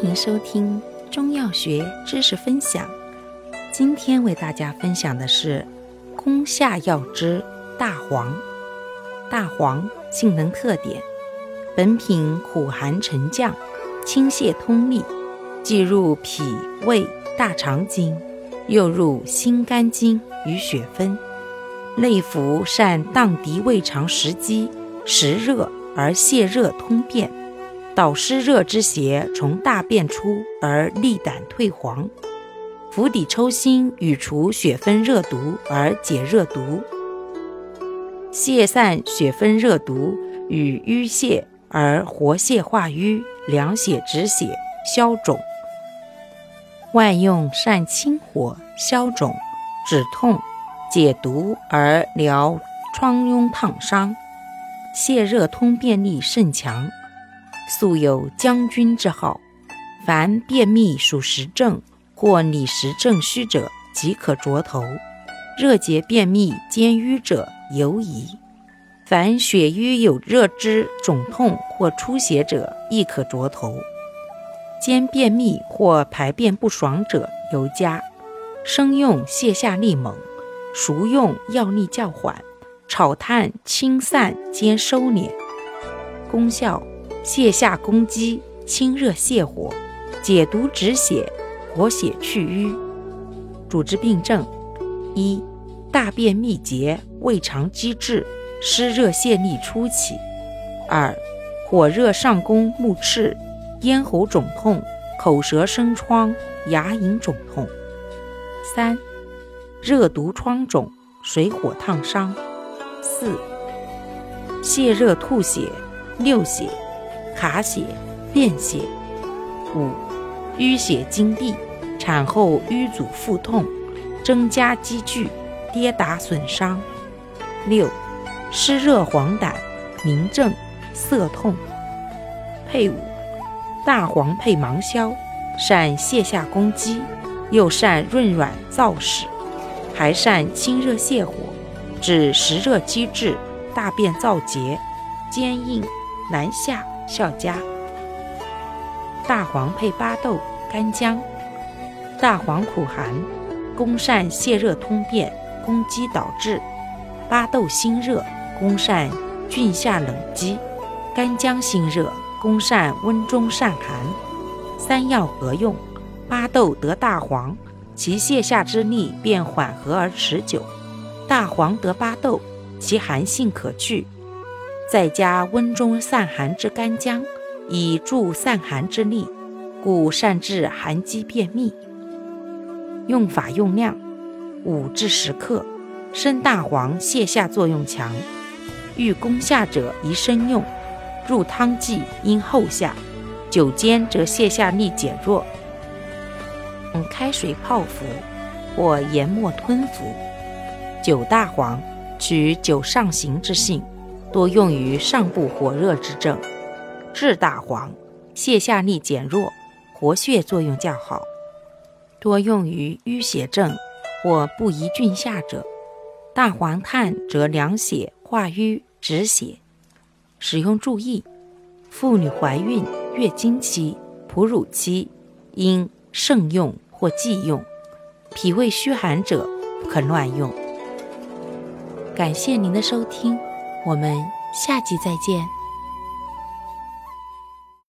欢迎收听中药学知识分享。今天为大家分享的是攻下药之大黄。大黄性能特点：本品苦寒沉降，清泻通利，既入脾胃大肠经，又入心肝经与血分，内服善荡涤胃肠食积，食热而泻热通便。导湿热之邪从大便出而利胆退黄，釜底抽薪与除血分热毒而解热毒，泻散血分热毒与淤血而活血化瘀，凉血止血，消肿。外用善清火消肿、止痛、解毒而疗疮痈烫伤，泻热通便力甚强。素有将军之号，凡便秘属实症或里实症虚者，即可着头；热结便秘兼瘀者，尤宜。凡血瘀有热之肿痛或出血者，亦可着头。兼便秘或排便不爽者，尤佳。生用泻下利猛，熟用药力较缓，炒炭清散兼收敛。功效。泻下攻积，清热泻火，解毒止血，活血去瘀。主治病症：一、大便秘结，胃肠积滞，湿热泻痢初起；二、火热上攻目赤，咽喉肿痛，口舌生疮，牙龈肿痛；三、热毒疮肿，水火烫伤；四、泻热吐血，尿血。卡血、便血；五、淤血经闭，产后瘀阻腹痛，增加积聚，跌打损伤；六、湿热黄疸，凝症，涩痛。配伍：大黄配芒硝，善泻下攻积，又善润软燥屎，还善清热泻火，治食热积滞、大便燥结、坚硬难下。效佳。大黄配巴豆、干姜。大黄苦寒，攻善泻热通便，攻积导滞；巴豆辛热，攻善峻下冷积；干姜辛热，攻善温中散寒。三药合用，巴豆得大黄，其泻下之力便缓和而持久；大黄得巴豆，其寒性可去。再加温中散寒之干姜，以助散寒之力，故善治寒积便秘。用法用量：五至十克。生大黄泻下作用强，欲攻下者宜生用。入汤剂应后下，久煎则泻下力减弱。用开水泡服，或研末吞服。酒大黄，取酒上行之性。多用于上部火热之症，治大黄，泻下力减弱，活血作用较好。多用于淤血症或不宜峻下者。大黄炭则凉血化瘀止血。使用注意：妇女怀孕、月经期、哺乳期应慎用或忌用。脾胃虚寒者不可乱用。感谢您的收听。我们下集再见。